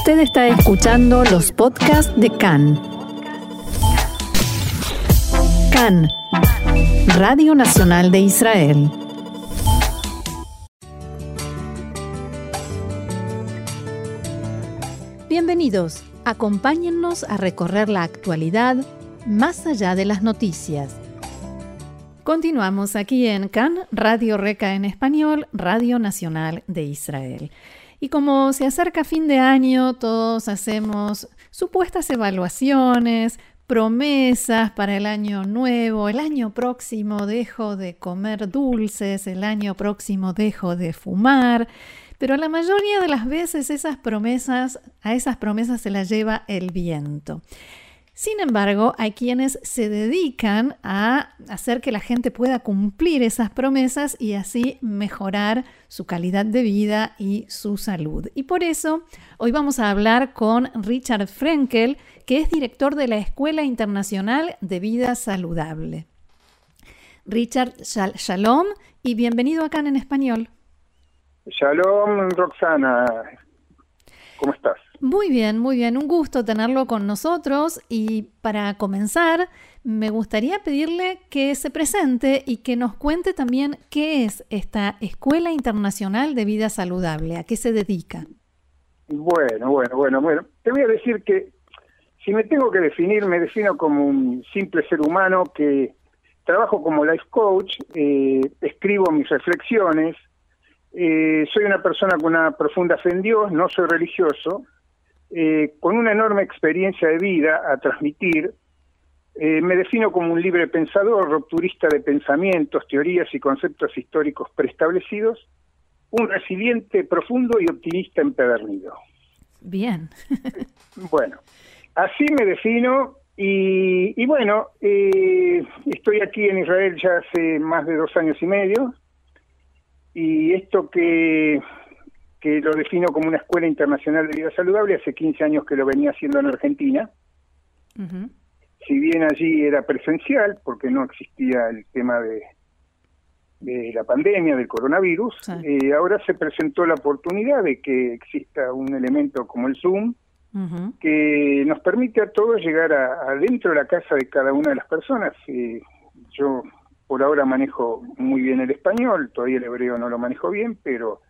Usted está escuchando los podcasts de CAN. CAN, Radio Nacional de Israel. Bienvenidos, acompáñennos a recorrer la actualidad más allá de las noticias. Continuamos aquí en CAN, Radio Reca en español, Radio Nacional de Israel. Y como se acerca fin de año, todos hacemos supuestas evaluaciones, promesas para el año nuevo, el año próximo dejo de comer dulces, el año próximo dejo de fumar, pero la mayoría de las veces esas promesas, a esas promesas se las lleva el viento. Sin embargo, hay quienes se dedican a hacer que la gente pueda cumplir esas promesas y así mejorar su calidad de vida y su salud. Y por eso hoy vamos a hablar con Richard Frenkel, que es director de la Escuela Internacional de Vida Saludable. Richard, shalom y bienvenido acá en español. Shalom, Roxana. ¿Cómo estás? Muy bien, muy bien. Un gusto tenerlo con nosotros y para comenzar me gustaría pedirle que se presente y que nos cuente también qué es esta Escuela Internacional de Vida Saludable, a qué se dedica. Bueno, bueno, bueno, bueno. Te voy a decir que si me tengo que definir, me defino como un simple ser humano que trabajo como life coach, eh, escribo mis reflexiones, eh, soy una persona con una profunda fe en Dios, no soy religioso, eh, con una enorme experiencia de vida a transmitir, eh, me defino como un libre pensador, rupturista de pensamientos, teorías y conceptos históricos preestablecidos, un resiliente profundo y optimista empedernido. Bien. bueno, así me defino y, bueno, eh, estoy aquí en Israel ya hace más de dos años y medio y esto que que lo defino como una escuela internacional de vida saludable, hace 15 años que lo venía haciendo en Argentina. Si bien allí era presencial, porque no existía el tema de, de la pandemia, del coronavirus, eh, ahora se presentó la oportunidad de que exista un elemento como el Zoom, que nos permite a todos llegar adentro de la casa de cada una de las personas. Eh, yo por ahora manejo muy bien el español, todavía el hebreo no lo manejo bien, pero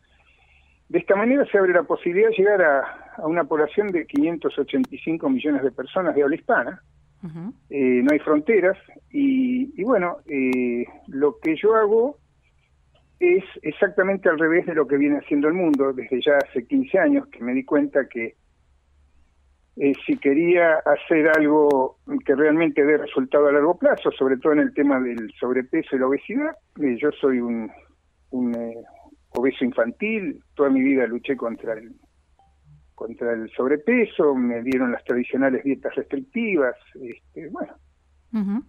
de esta manera se abre la posibilidad de llegar a, una población de 585 millones de personas de habla hispana. Eh, no hay fronteras y, bueno, eh, lo que yo hago es exactamente al revés de lo que viene haciendo el mundo desde ya hace 15 años que me di cuenta que eh, si quería hacer algo que realmente dé resultado a largo plazo, sobre todo en el tema del sobrepeso y la obesidad, yo soy un, un, obeso infantil, toda mi vida luché contra el contra el sobrepeso, me dieron las tradicionales dietas restrictivas, este, bueno,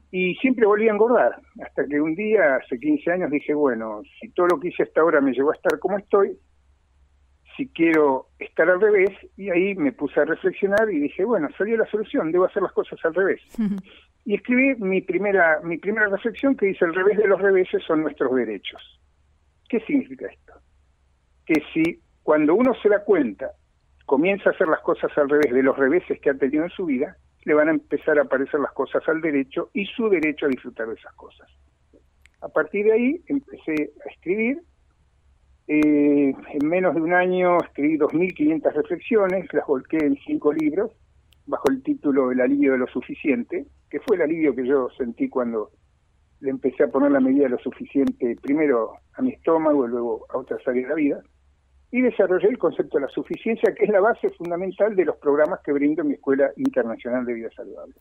y siempre volví a engordar, hasta que un día, hace 15 años, dije, bueno, si todo lo que hice hasta ahora me llevó a estar como estoy, si quiero estar al revés, y ahí me puse a reflexionar y dije, bueno, salió la solución, debo hacer las cosas al revés. Y escribí mi primera, mi primera reflexión que dice, el revés de los reveses son nuestros derechos. ¿Qué significa esto? Que si cuando uno se da cuenta, comienza a hacer las cosas al revés de los reveses que ha tenido en su vida, le van a empezar a aparecer las cosas al derecho y su derecho a disfrutar de esas cosas. A partir de ahí empecé a escribir. Eh, en menos de un año escribí 2.500 reflexiones, las volqué en cinco libros, bajo el título El alivio de lo suficiente, que fue el alivio que yo sentí cuando le empecé a poner la medida lo suficiente, primero a mi estómago y luego a otras áreas de la vida, y desarrollé el concepto de la suficiencia, que es la base fundamental de los programas que brindo en mi Escuela Internacional de Vida Saludable.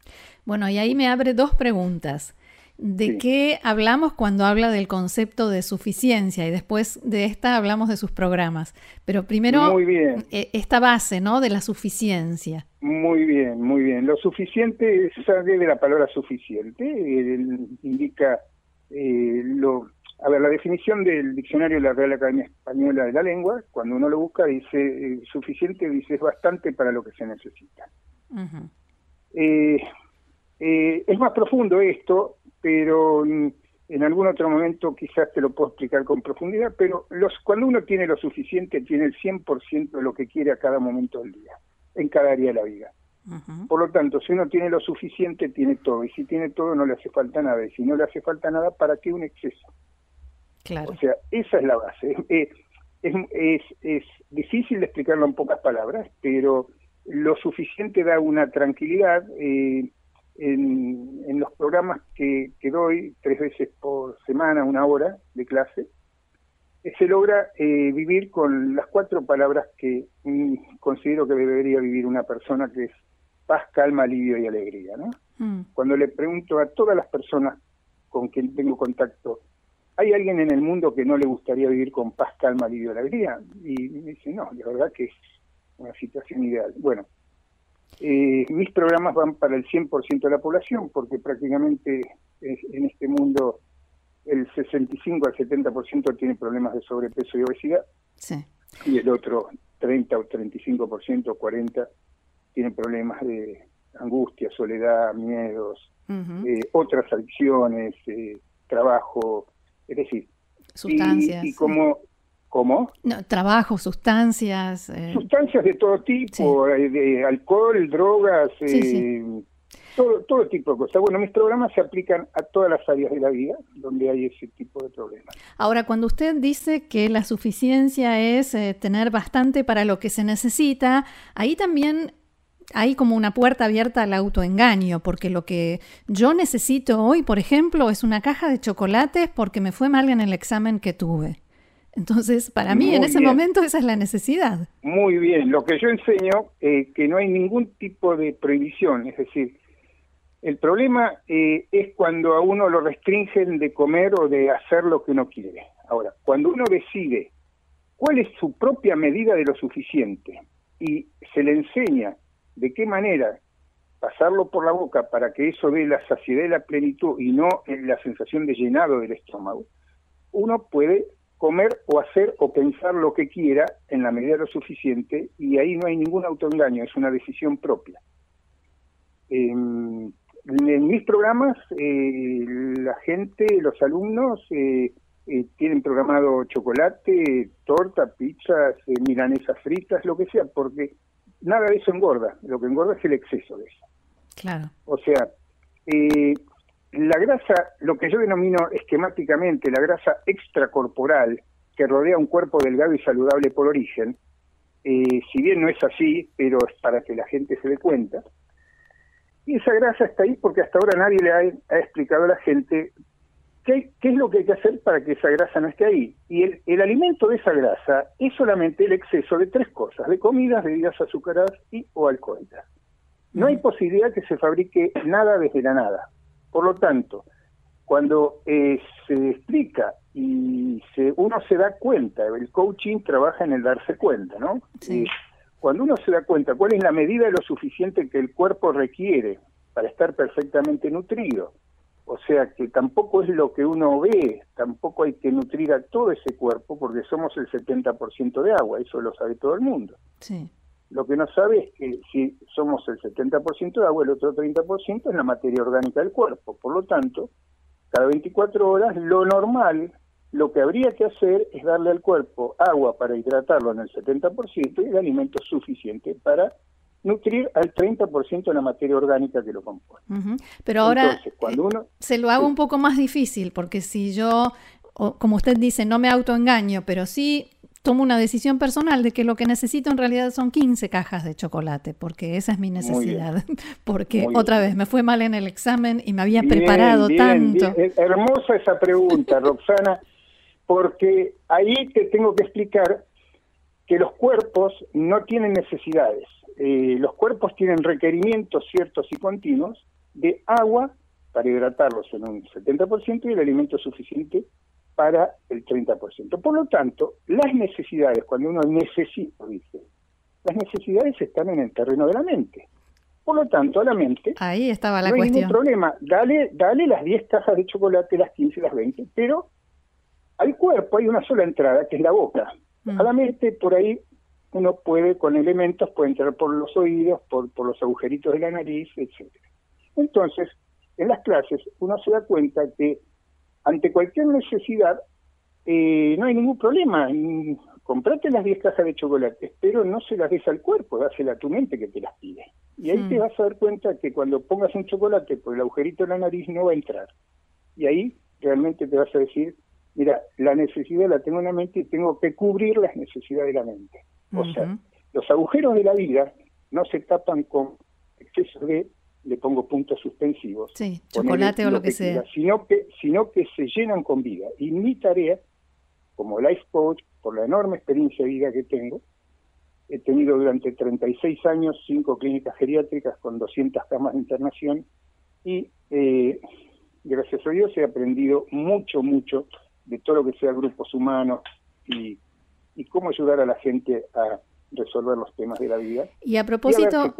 Bueno, y ahí me abre dos preguntas. ¿De qué hablamos cuando habla del concepto de suficiencia? Y después de esta hablamos de sus programas. Pero primero, eh, esta base, ¿no? De la suficiencia. Muy bien, muy bien. Lo suficiente sale de la palabra suficiente. Eh, lo... A ver, la definición del diccionario de la Real Academia Española de la Lengua, cuando uno lo busca, dice eh, suficiente, dice es bastante para lo que se necesita. es más profundo esto, pero en algún otro momento quizás te lo puedo explicar con profundidad, pero los, cuando uno tiene lo suficiente, tiene el 100% de lo que quiere a cada momento del día. en cada área de la vida. Por lo tanto, si uno tiene lo suficiente, tiene todo. Y si tiene todo, no le hace falta nada. Y si no le hace falta nada, ¿para qué un exceso? Claro. O sea, esa es la base. Eh, es, es, es difícil de explicarlo en pocas palabras, pero lo suficiente da una tranquilidad. Eh, en, en, los programas que, que, doy, tres veces por semana, una hora de clase, eh, se logra eh, vivir con las cuatro palabras que mm, considero que debería vivir una persona, que es paz, calma, alivio y alegría. ¿no? Mm. Cuando le pregunto a todas las personas con quien tengo contacto, ¿hay alguien en el mundo que no le gustaría vivir con paz, calma, alivio y alegría? Y me dice, no, la verdad que es una situación ideal. Bueno, eh, mis programas van para el 100% de la población, porque prácticamente en este mundo el 65 al 70% tiene problemas de sobrepeso y obesidad, y el otro 30 o 35% o 40% tiene problemas de angustia, soledad, miedos, eh, otras adicciones, eh, trabajo, es decir, sustancias. Y, como ¿Cómo? No, trabajo, sustancias. Eh. Sustancias de todo tipo, de alcohol, drogas, todo, todo tipo de cosas. Bueno, mis programas se aplican a todas las áreas de la vida donde hay ese tipo de problemas. Ahora, cuando usted dice que la suficiencia es eh, tener bastante para lo que se necesita, ahí también hay como una puerta abierta al autoengaño, porque lo que yo necesito hoy, por ejemplo, es una caja de chocolates porque me fue mal en el examen que tuve. Entonces, para mí en ese momento esa es la necesidad. Muy bien, lo que yo enseño es eh, que no hay ningún tipo de prohibición, es decir, el problema eh, es cuando a uno lo restringen de comer o de hacer lo que uno quiere. Ahora, cuando uno decide cuál es su propia medida de lo suficiente y se le enseña de qué manera pasarlo por la boca para que eso dé la saciedad y la plenitud y no la sensación de llenado del estómago, uno puede comer o hacer o pensar lo que quiera en la medida de lo suficiente y ahí no hay ningún autoengaño, es una decisión propia. Em, en mis programas, eh, la gente, los alumnos, eh, eh, tienen programado chocolate, torta, pizzas, milanesas fritas, lo que sea, porque nada de eso engorda. Lo que engorda es el exceso de eso. Claro. O sea, la grasa, lo que yo denomino esquemáticamente la grasa extracorporal que rodea un cuerpo delgado y saludable por origen, si bien no es así, pero es para que la gente se dé cuenta, y esa grasa está ahí porque hasta ahora nadie le ha, explicado a la gente qué, qué, es lo que hay que hacer para que esa grasa no esté ahí. Y el, el alimento de esa grasa es solamente el exceso de tres cosas, de comidas, bebidas azucaradas y o alcohólicas. No hay posibilidad que se fabrique nada desde la nada. Por lo tanto, cuando eh, se explica y se, uno se da cuenta, el coaching trabaja en el darse cuenta, ¿no? Sí. Eh, cuando uno se da cuenta cuál es la medida de lo suficiente que el cuerpo requiere para estar perfectamente nutrido, o sea que tampoco es lo que uno ve, tampoco hay que nutrir a todo ese cuerpo porque somos el 70% de agua, eso lo sabe todo el mundo. Sí. Lo que no sabe es que si somos el 70% de agua, el otro 30% es la materia orgánica del cuerpo. Por lo tanto, cada 24 horas lo normal lo que habría que hacer es darle al cuerpo agua para hidratarlo en el 70% y el alimento suficiente para nutrir al 30% de la materia orgánica que lo compone. Pero ahora cuando uno, se lo hago un poco más difícil, porque si yo, como usted dice, no me autoengaño, pero sí tomo una decisión personal de que lo que necesito en realidad son 15 cajas de chocolate, porque esa es mi necesidad. Porque otra vez me fue mal en el examen y me había preparado tanto. Hermosa esa pregunta, Roxana porque ahí te tengo que explicar que los cuerpos no tienen necesidades. Eh, los cuerpos tienen requerimientos ciertos y continuos de agua para hidratarlos en un 70% y el alimento suficiente para el 30%. Por lo tanto, las necesidades, cuando uno necesita, dice, las necesidades están en el terreno de la mente. Por lo tanto, a la mente Ahí estaba la no hay ningún problema. Dale, dale las 10 cajas de chocolate, las 15, las 20, pero al cuerpo hay una sola entrada, que es la boca. Mm. A la mente, por ahí, uno puede, con elementos, puede entrar por los oídos, por, por los agujeritos de la nariz, etcétera. Entonces, en las clases, uno se da cuenta que ante cualquier necesidad, eh, no hay ningún problema. comprate las 10 cajas de chocolate, pero no se las des al cuerpo, dásela a tu mente que te las pide. Y ahí te vas a dar cuenta que cuando pongas un chocolate por el agujerito de la nariz no va a entrar. Y ahí realmente te vas a decir, mira, la necesidad la tengo en la mente y tengo que cubrir las necesidades de la mente. O sea, los agujeros de la vida no se tapan con exceso de, le pongo puntos suspensivos. Sí, chocolate o lo que, sea. sino, que, sino que se llenan con vida. Y mi tarea, como life coach, por la enorme experiencia de vida que tengo, he tenido durante 36 años cinco clínicas geriátricas con 200 camas de internación y eh, gracias a Dios he aprendido mucho, mucho de todo lo que sea grupos humanos y, cómo ayudar a la gente a resolver los temas de la vida. Y a propósito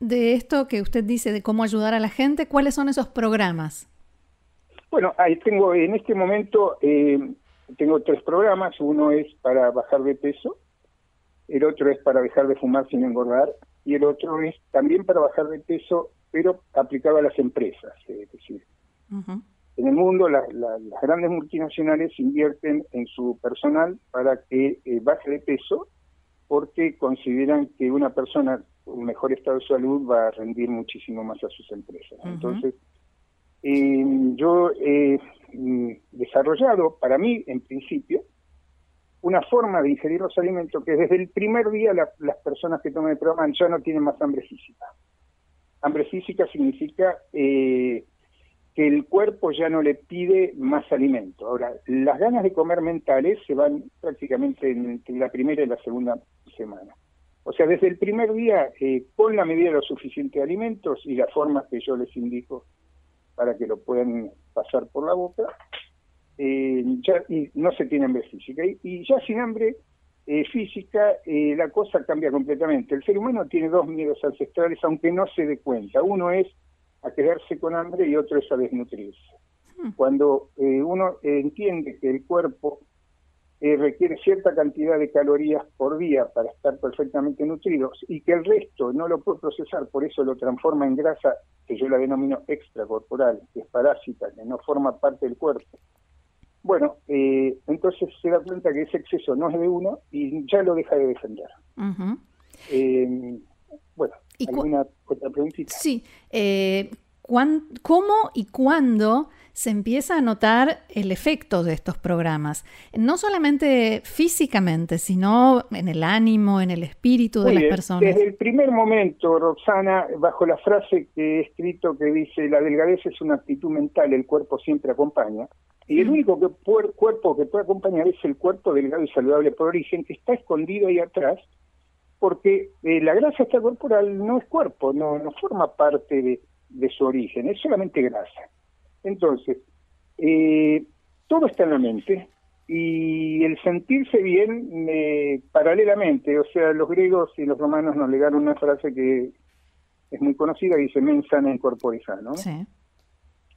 de esto que usted dice de cómo ayudar a la gente, ¿cuáles son esos programas? Bueno, ahí tengo en este momento eh, tengo tres programas. Uno es para bajar de peso, el otro es para dejar de fumar sin engordar y el otro es también para bajar de peso, pero aplicado a las empresas. Es decir, en el mundo las grandes multinacionales invierten en su personal para que eh, baje de peso porque consideran que una persona con mejor estado de salud va a rendir muchísimo más a sus empresas. Entonces, eh, yo he mm, desarrollado, para mí, en principio, una forma de ingerir los alimentos que desde el primer día las personas que toman el programa ya no tienen más hambre física. Hambre física significa eh, que el cuerpo ya no le pide más alimento. Ahora, las ganas de comer mentales se van prácticamente entre la primera y la segunda semana. O sea, desde el primer día, eh, con la medida de lo suficiente de alimentos y la forma que yo les indico para que lo puedan pasar por la boca, eh, ya y no se tiene hambre física. Y, ya sin hambre eh, física, la cosa cambia completamente. El ser humano tiene dos miedos ancestrales, aunque no se dé cuenta. Uno es a quedarse con hambre y otro es a desnutrirse. Hmm. Cuando eh, uno entiende que el cuerpo eh, requiere cierta cantidad de calorías por día para estar perfectamente nutrido y que el resto no lo puede procesar, por eso lo transforma en grasa, que yo la denomino extracorporal, que es parásita, que no forma parte del cuerpo. Bueno, eh, entonces se da cuenta que ese exceso no es de uno y ya lo deja de defender. bueno, ¿Alguna otra preguntita? Sí. Eh, ¿Cómo y cuándo se empieza a notar el efecto de estos programas? No solamente físicamente, sino en el ánimo, en el espíritu de las personas. Desde el primer momento, Roxana, bajo la frase que he escrito que dice, la delgadez es una actitud mental, el cuerpo siempre acompaña. Y el único que cuerpo que puede acompañar es el cuerpo delgado y saludable por origen, que está escondido ahí atrás porque eh, la grasa extracorporal no es cuerpo, no, no forma parte de, de, su origen, es solamente grasa. Entonces, eh, todo está en la mente y el sentirse bien eh, paralelamente, o sea, los griegos y los romanos nos legaron una frase que es muy conocida, dice mens sana en corpore sano. Sí.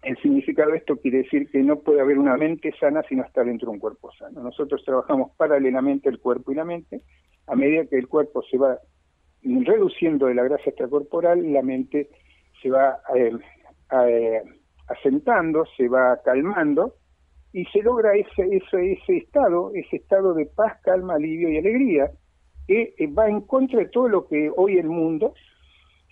El significado de esto quiere decir que no puede haber una mente sana si no está dentro de un cuerpo sano. Nosotros trabajamos paralelamente el cuerpo y la mente a medida que el cuerpo se va reduciendo de la grasa extracorporal, la mente se va eh, eh, asentando, se va calmando y se logra ese, ese, ese estado, ese estado de paz, calma, alivio y alegría, que eh, va en contra de todo lo que hoy el mundo.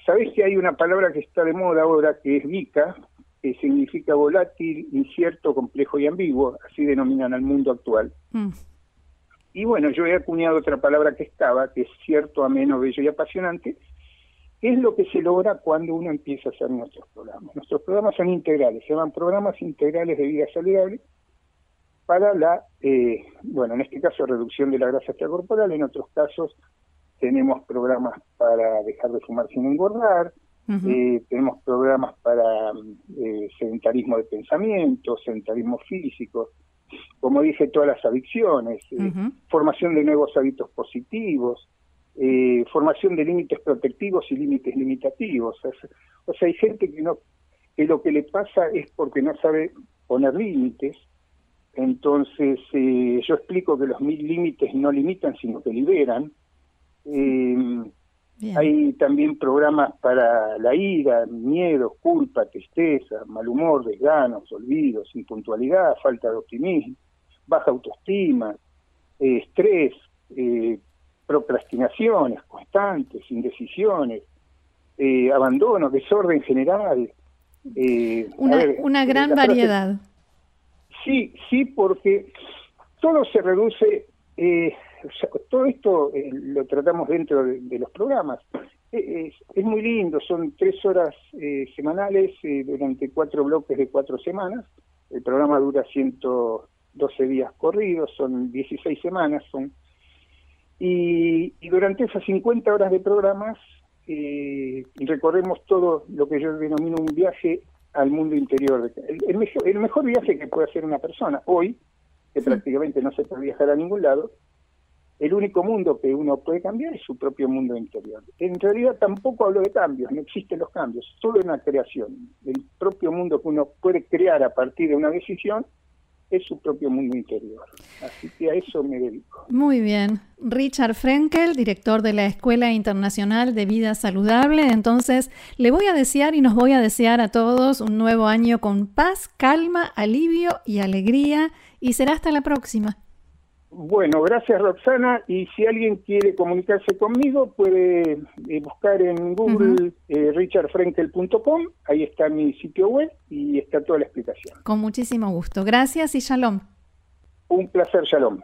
Sabés que hay una palabra que está de moda ahora que es VICA, que significa volátil, incierto, complejo y ambiguo, así denominan al mundo actual. Mm. Y bueno, yo he acuñado otra palabra que estaba, que es cierto, ameno, bello y apasionante, que es lo que se logra cuando uno empieza a hacer nuestros programas. Nuestros programas son integrales, se llaman programas integrales de vida saludable para la, eh, bueno, en este caso reducción de la grasa extracorporal, en otros casos tenemos programas para dejar de fumar sin engordar, eh, tenemos programas para eh, sedentarismo de pensamiento, sedentarismo físico, como dije, todas las adicciones, eh, formación de nuevos hábitos positivos, eh, formación de límites protectivos y límites limitativos. O sea, hay gente que no que lo que le pasa es porque no sabe poner límites. Entonces, eh, yo explico que los mil límites no limitan, sino que liberan. Hay también programas para la ira, miedo, culpa, tristeza, mal humor, desganos, olvidos, impuntualidad, falta de optimismo, baja autoestima, eh, estrés, eh, procrastinaciones constantes, indecisiones, eh, abandono, desorden general. una, una gran variedad. Sí, sí, porque todo se reduce, todo esto lo tratamos dentro de, los programas. Es, es, muy lindo, son tres horas semanales durante cuatro bloques de cuatro semanas. El programa dura 112 días corridos, son 16 semanas, son y, durante esas 50 horas de programas eh, recorremos todo lo que yo denomino un viaje al mundo interior. El, mejor, el mejor viaje que puede hacer una persona hoy, que prácticamente no se puede viajar a ningún lado, el único mundo que uno puede cambiar es su propio mundo interior. En realidad tampoco hablo de cambios, no existen los cambios, solo una creación. El propio mundo que uno puede crear a partir de una decisión es su propio mundo interior. Así que a eso me dedico. Muy bien. Richard Frenkel, director de la Escuela Internacional de Vida Saludable. Entonces, le voy a desear y nos voy a desear a todos un nuevo año con paz, calma, alivio y alegría. Y será hasta la próxima. Bueno, gracias Roxana. Y si alguien quiere comunicarse conmigo, puede eh, buscar en Google eh, richardfrenkel.com. Ahí está mi sitio web y está toda la explicación. Con muchísimo gusto. Gracias y shalom. Un placer, shalom.